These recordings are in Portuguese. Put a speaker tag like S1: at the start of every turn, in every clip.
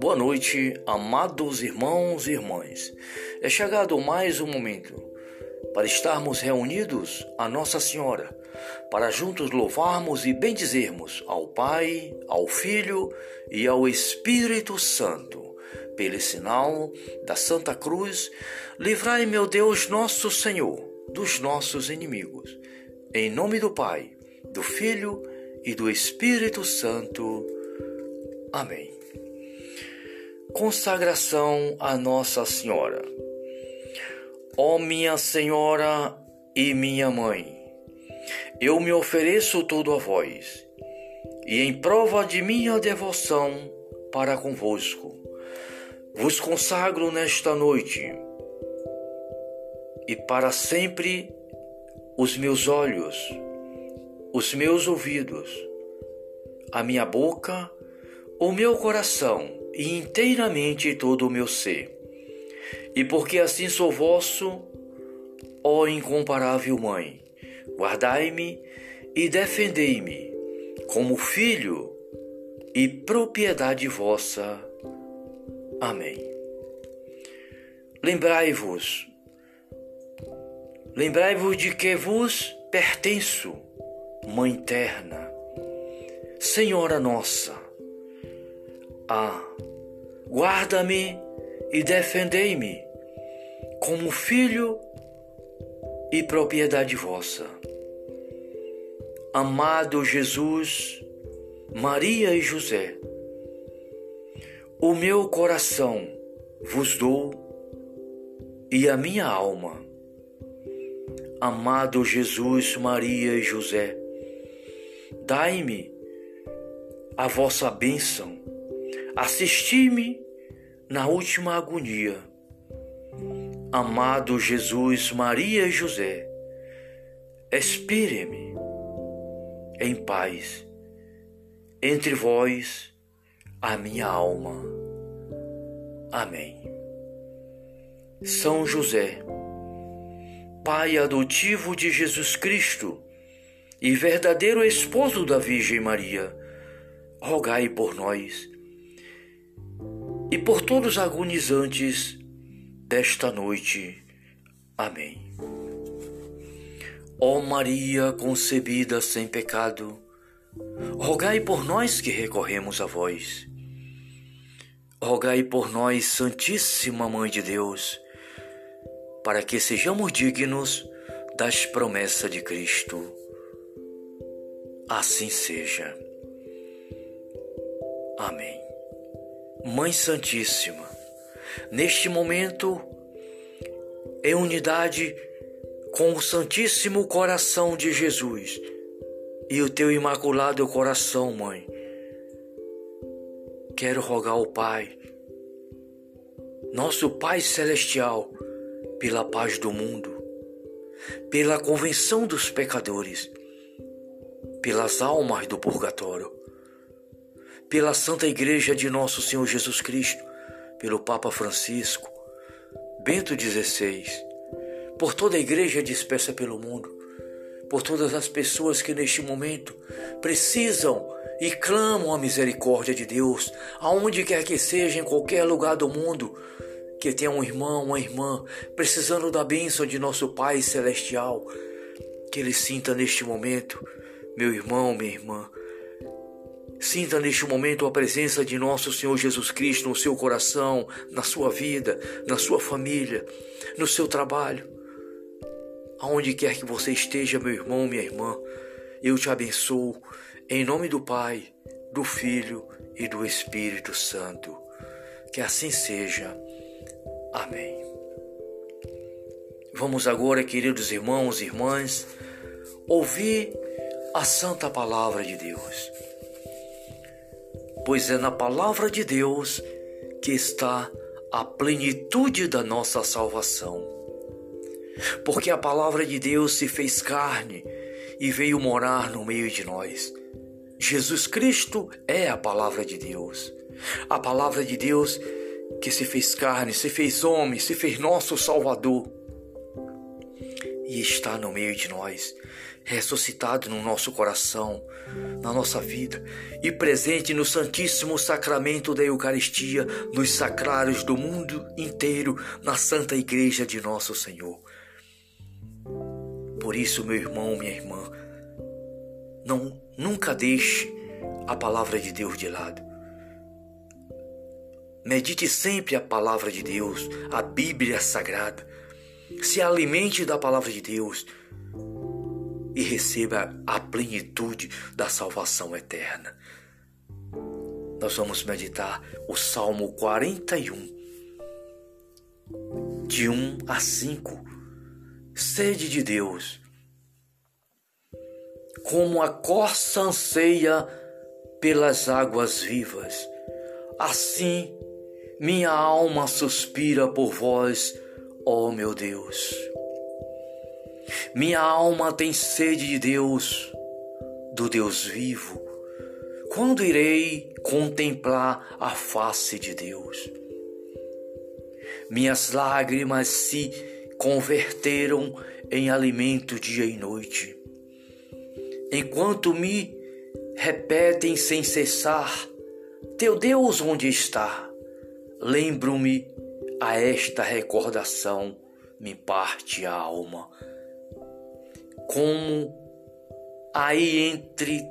S1: Boa noite, amados irmãos e irmãs. É chegado mais um momento para estarmos reunidos a Nossa Senhora, para juntos louvarmos e bendizermos ao Pai, ao Filho e ao Espírito Santo. Pelo sinal da Santa Cruz, livrai, meu Deus, nosso Senhor, dos nossos inimigos. Em nome do Pai, do Filho e do Espírito Santo. Amém. Consagração a Nossa Senhora. Ó oh, minha Senhora e minha Mãe, eu me ofereço todo a vós, e em prova de minha devoção para convosco, vos consagro nesta noite e para sempre os meus olhos, os meus ouvidos, a minha boca, o meu coração inteiramente todo o meu ser. E porque assim sou vosso, ó incomparável Mãe, guardai-me e defendei-me como filho e propriedade vossa. Amém. Lembrai-vos, lembrai-vos de que vos pertenço, Mãe terna, Senhora nossa. Ah, guarda-me e defendei-me como filho e propriedade vossa. Amado Jesus, Maria e José, o meu coração vos dou e a minha alma. Amado Jesus, Maria e José, dai-me a vossa bênção Assisti-me na última agonia. Amado Jesus, Maria e José, expire-me em paz entre vós a minha alma. Amém. São José, Pai adotivo de Jesus Cristo e verdadeiro esposo da Virgem Maria, rogai por nós e por todos os agonizantes desta noite. Amém. Ó Maria concebida sem pecado, rogai por nós que recorremos a vós. Rogai por nós, Santíssima Mãe de Deus, para que sejamos dignos das promessas de Cristo. Assim seja. Amém. Mãe Santíssima, neste momento, em unidade com o Santíssimo Coração de Jesus e o teu imaculado coração, Mãe, quero rogar ao Pai, nosso Pai Celestial, pela paz do mundo, pela convenção dos pecadores, pelas almas do purgatório pela Santa Igreja de Nosso Senhor Jesus Cristo, pelo Papa Francisco, Bento XVI, por toda a igreja dispersa pelo mundo, por todas as pessoas que neste momento precisam e clamam a misericórdia de Deus, aonde quer que seja, em qualquer lugar do mundo, que tenha um irmão, uma irmã, precisando da bênção de nosso Pai Celestial, que ele sinta neste momento, meu irmão, minha irmã, Sinta neste momento a presença de nosso Senhor Jesus Cristo no seu coração, na sua vida, na sua família, no seu trabalho. Aonde quer que você esteja, meu irmão, minha irmã, eu te abençoo em nome do Pai, do Filho e do Espírito Santo. Que assim seja. Amém. Vamos agora, queridos irmãos e irmãs, ouvir a santa palavra de Deus pois é na palavra de Deus que está a plenitude da nossa salvação. Porque a palavra de Deus se fez carne e veio morar no meio de nós. Jesus Cristo é a palavra de Deus. A palavra de Deus que se fez carne, se fez homem, se fez nosso Salvador e está no meio de nós, ressuscitado no nosso coração, na nossa vida e presente no Santíssimo Sacramento da Eucaristia, nos sacrários do mundo inteiro, na Santa Igreja de Nosso Senhor. Por isso, meu irmão, minha irmã, não nunca deixe a palavra de Deus de lado. Medite sempre a palavra de Deus, a Bíblia Sagrada. Se alimente da palavra de Deus e receba a plenitude da salvação eterna. Nós vamos meditar o Salmo 41, de 1 a 5. Sede de Deus, como a corça anseia pelas águas vivas, assim minha alma suspira por vós, ó meu Deus. Minha alma tem sede de Deus, do Deus vivo. Quando irei contemplar a face de Deus? Minhas lágrimas se converteram em alimento dia e noite. Enquanto me repetem sem cessar: Teu Deus onde está? Lembro-me a esta recordação, me parte a alma como aí entre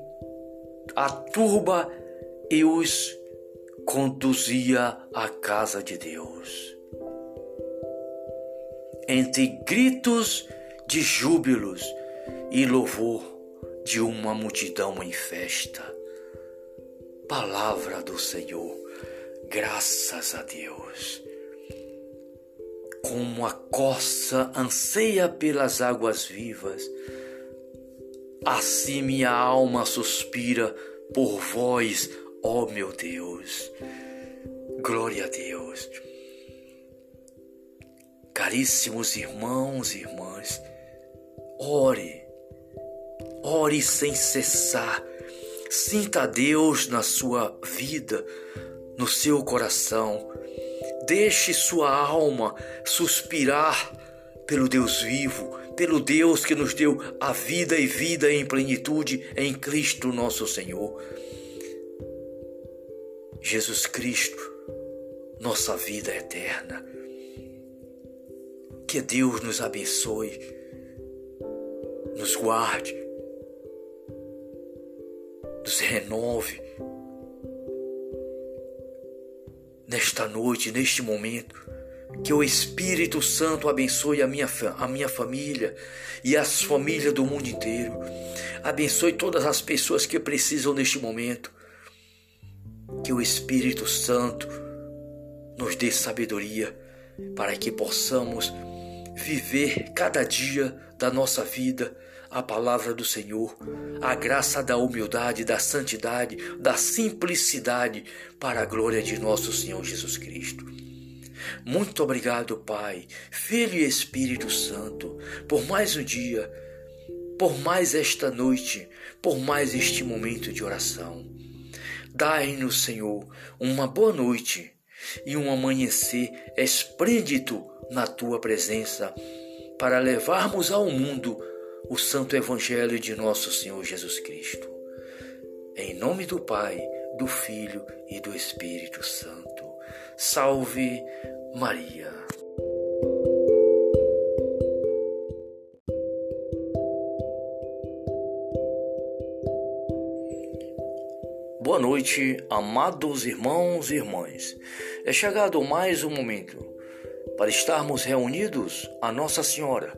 S1: a turba e os conduzia à casa de Deus. Entre gritos de júbilos e louvor de uma multidão em festa. Palavra do Senhor, graças a Deus. Como a coça anseia pelas águas vivas, assim minha alma suspira por vós, ó meu Deus. Glória a Deus. Caríssimos irmãos e irmãs, ore, ore sem cessar. Sinta Deus na sua vida, no seu coração. Deixe sua alma suspirar pelo Deus vivo, pelo Deus que nos deu a vida e vida em plenitude em Cristo nosso Senhor. Jesus Cristo, nossa vida eterna. Que Deus nos abençoe, nos guarde, nos renove nesta noite, neste momento. Que o Espírito Santo abençoe a minha, a minha família e as famílias do mundo inteiro. Abençoe todas as pessoas que precisam neste momento. Que o Espírito Santo nos dê sabedoria para que possamos viver cada dia da nossa vida a palavra do Senhor, a graça da humildade, da santidade, da simplicidade, para a glória de nosso Senhor Jesus Cristo. Muito obrigado, Pai, Filho e Espírito Santo, por mais um dia, por mais esta noite, por mais este momento de oração. Dai-nos, Senhor, uma boa noite e um amanhecer esplêndido na tua presença, para levarmos ao mundo o Santo Evangelho de nosso Senhor Jesus Cristo. Em nome do Pai, do Filho e do Espírito Santo. Salve Maria. Boa noite, amados irmãos e irmãs. É chegado mais um momento para estarmos reunidos a Nossa Senhora,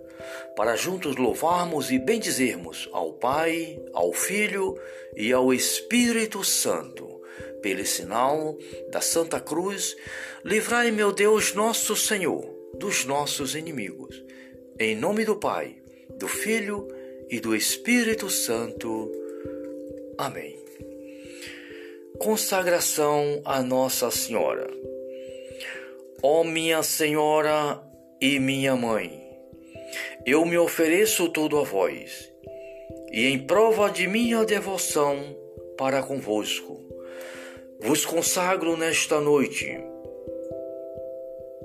S1: para juntos louvarmos e bendizermos ao Pai, ao Filho e ao Espírito Santo. Pelo sinal da Santa Cruz, livrai, meu Deus, nosso Senhor, dos nossos inimigos. Em nome do Pai, do Filho e do Espírito Santo. Amém. Consagração a Nossa Senhora. Ó minha Senhora e minha Mãe, eu me ofereço todo a vós, e em prova de minha devoção para convosco, vos consagro nesta noite,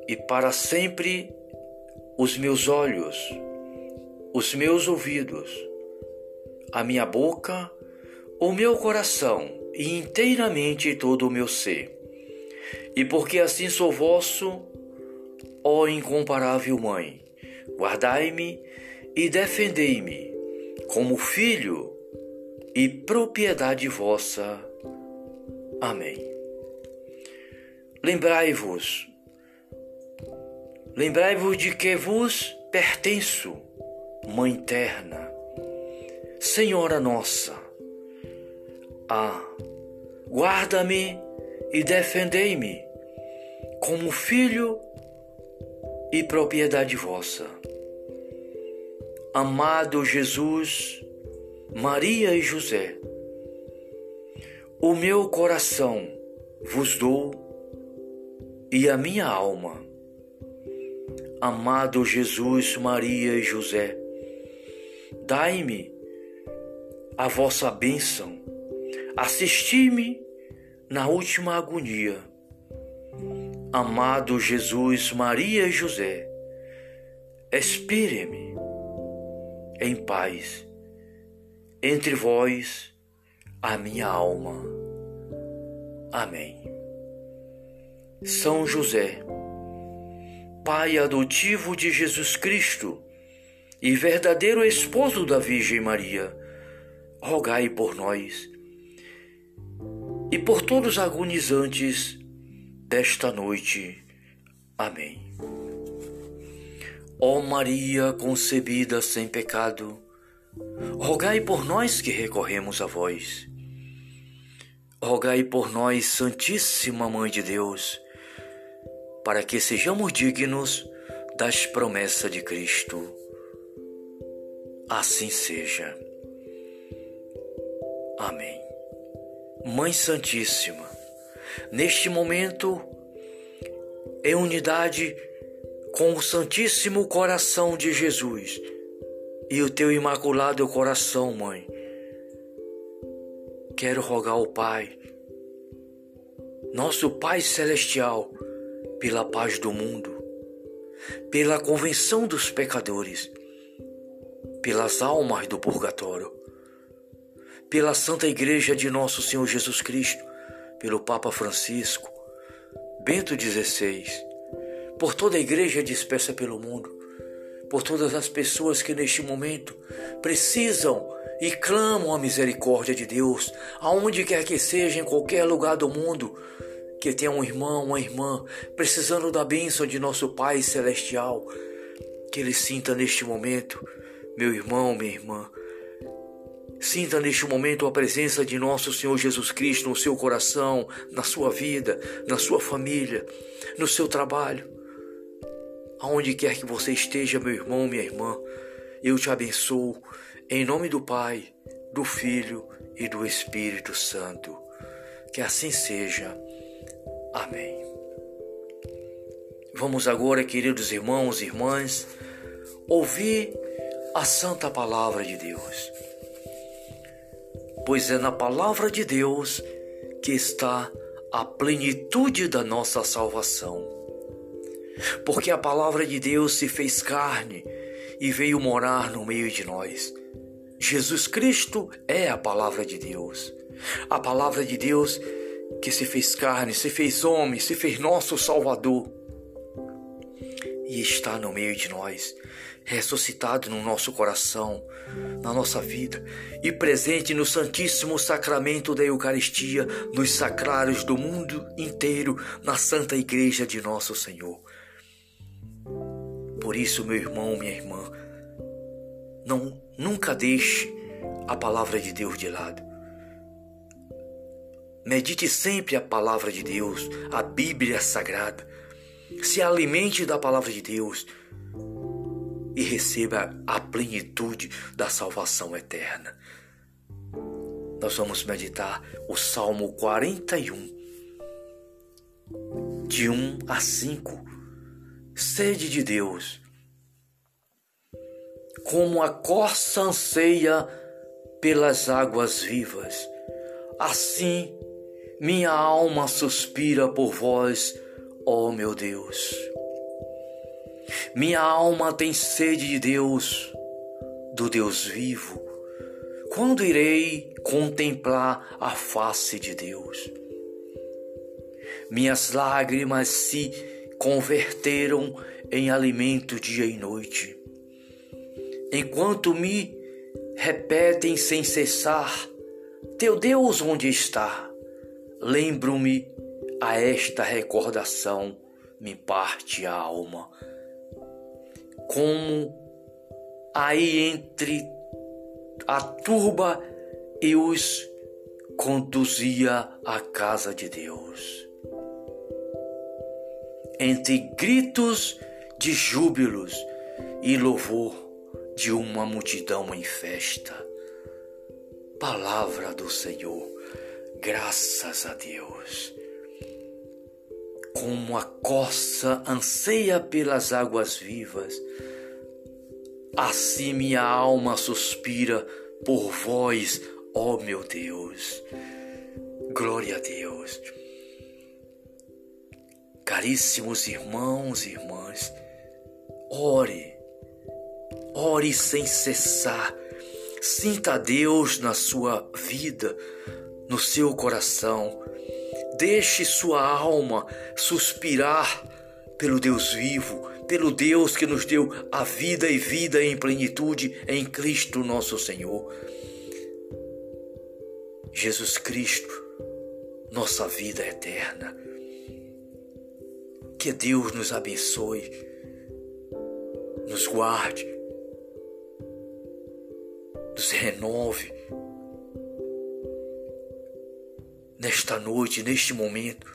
S1: e para sempre os meus olhos, os meus ouvidos, a minha boca, o meu coração e inteiramente todo o meu ser. E porque assim sou vosso, ó incomparável Mãe, guardai-me e defendei-me como filho e propriedade vossa. Amém. Lembrai-vos, lembrai-vos de que vos pertenço, Mãe terna, Senhora nossa. Ah, guarda-me e defendei-me como filho e propriedade vossa. Amado Jesus, Maria e José, o meu coração vos dou e a minha alma. Amado Jesus, Maria e José, dai-me a vossa bênção, assisti-me na última agonia. Amado Jesus, Maria e José, expire-me em paz entre vós a minha alma. Amém. São José, Pai adotivo de Jesus Cristo e verdadeiro esposo da Virgem Maria, rogai por nós e por todos os agonizantes desta noite. Amém. Ó Maria concebida sem pecado, rogai por nós que recorremos a vós. Rogai por nós, Santíssima Mãe de Deus, para que sejamos dignos das promessas de Cristo. Assim seja. Amém. Mãe Santíssima, neste momento, em unidade com o Santíssimo Coração de Jesus, e o teu imaculado coração, mãe. Quero rogar ao Pai, nosso Pai Celestial, pela paz do mundo, pela convenção dos pecadores, pelas almas do purgatório, pela Santa Igreja de Nosso Senhor Jesus Cristo, pelo Papa Francisco, Bento XVI, por toda a igreja dispersa pelo mundo, por todas as pessoas que neste momento precisam e clamam a misericórdia de Deus, aonde quer que seja, em qualquer lugar do mundo, que tenha um irmão, uma irmã, precisando da bênção de nosso Pai Celestial, que ele sinta neste momento, meu irmão, minha irmã, Sinta neste momento a presença de nosso Senhor Jesus Cristo no seu coração, na sua vida, na sua família, no seu trabalho. Aonde quer que você esteja, meu irmão, minha irmã, eu te abençoo em nome do Pai, do Filho e do Espírito Santo. Que assim seja. Amém. Vamos agora, queridos irmãos e irmãs, ouvir a santa palavra de Deus. Pois é na palavra de Deus que está a plenitude da nossa salvação porque a palavra de Deus se fez carne e veio morar no meio de nós. Jesus Cristo é a palavra de Deus. A palavra de Deus que se fez carne, se fez homem, se fez nosso Salvador e está no meio de nós, ressuscitado no nosso coração, na nossa vida e presente no Santíssimo Sacramento da Eucaristia, nos sacrários do mundo inteiro, na Santa Igreja de Nosso Senhor. Por isso, meu irmão, minha irmã, não nunca deixe a palavra de Deus de lado. Medite sempre a palavra de Deus, a Bíblia Sagrada. Se alimente da palavra de Deus e receba a plenitude da salvação eterna. Nós vamos meditar o Salmo 41, de 1 a 5 sede de Deus. Como a corça anseia pelas águas vivas, assim minha alma suspira por vós, ó meu Deus. Minha alma tem sede de Deus, do Deus vivo. Quando irei contemplar a face de Deus? Minhas lágrimas se converteram em alimento dia e noite. Enquanto me repetem sem cessar: Teu Deus onde está? Lembro-me a esta recordação me parte a alma. Como aí entre a turba e os conduzia à casa de Deus. Entre gritos de júbilos e louvor de uma multidão em festa. Palavra do Senhor, graças a Deus. Como a coça anseia pelas águas vivas, Assim minha alma suspira por vós, ó meu Deus. Glória a Deus. Caríssimos irmãos e irmãs, ore, ore sem cessar. Sinta Deus na sua vida, no seu coração. Deixe sua alma suspirar pelo Deus vivo, pelo Deus que nos deu a vida e vida em plenitude em Cristo nosso Senhor. Jesus Cristo, nossa vida eterna. Que Deus nos abençoe, nos guarde, nos renove nesta noite, neste momento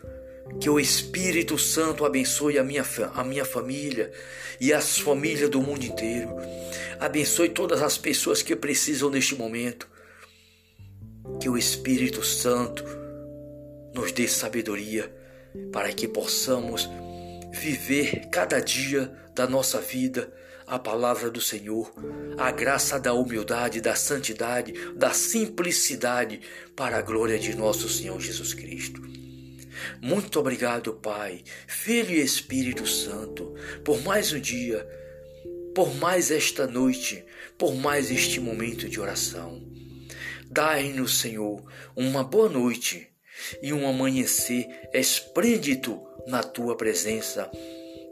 S1: que o Espírito Santo abençoe a minha, a minha família e as famílias do mundo inteiro. Abençoe todas as pessoas que precisam neste momento. Que o Espírito Santo nos dê sabedoria para que possamos viver cada dia da nossa vida a palavra do Senhor, a graça da humildade, da santidade, da simplicidade para a glória de nosso Senhor Jesus Cristo. Muito obrigado, Pai, Filho e Espírito Santo, por mais um dia, por mais esta noite, por mais este momento de oração. Dai-nos, Senhor, uma boa noite e um amanhecer esplêndido na tua presença,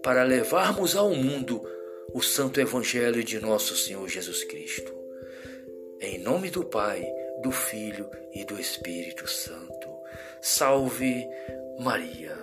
S1: para levarmos ao mundo o santo evangelho de nosso Senhor Jesus Cristo. Em nome do Pai, do Filho e do Espírito Santo. Salve Maria.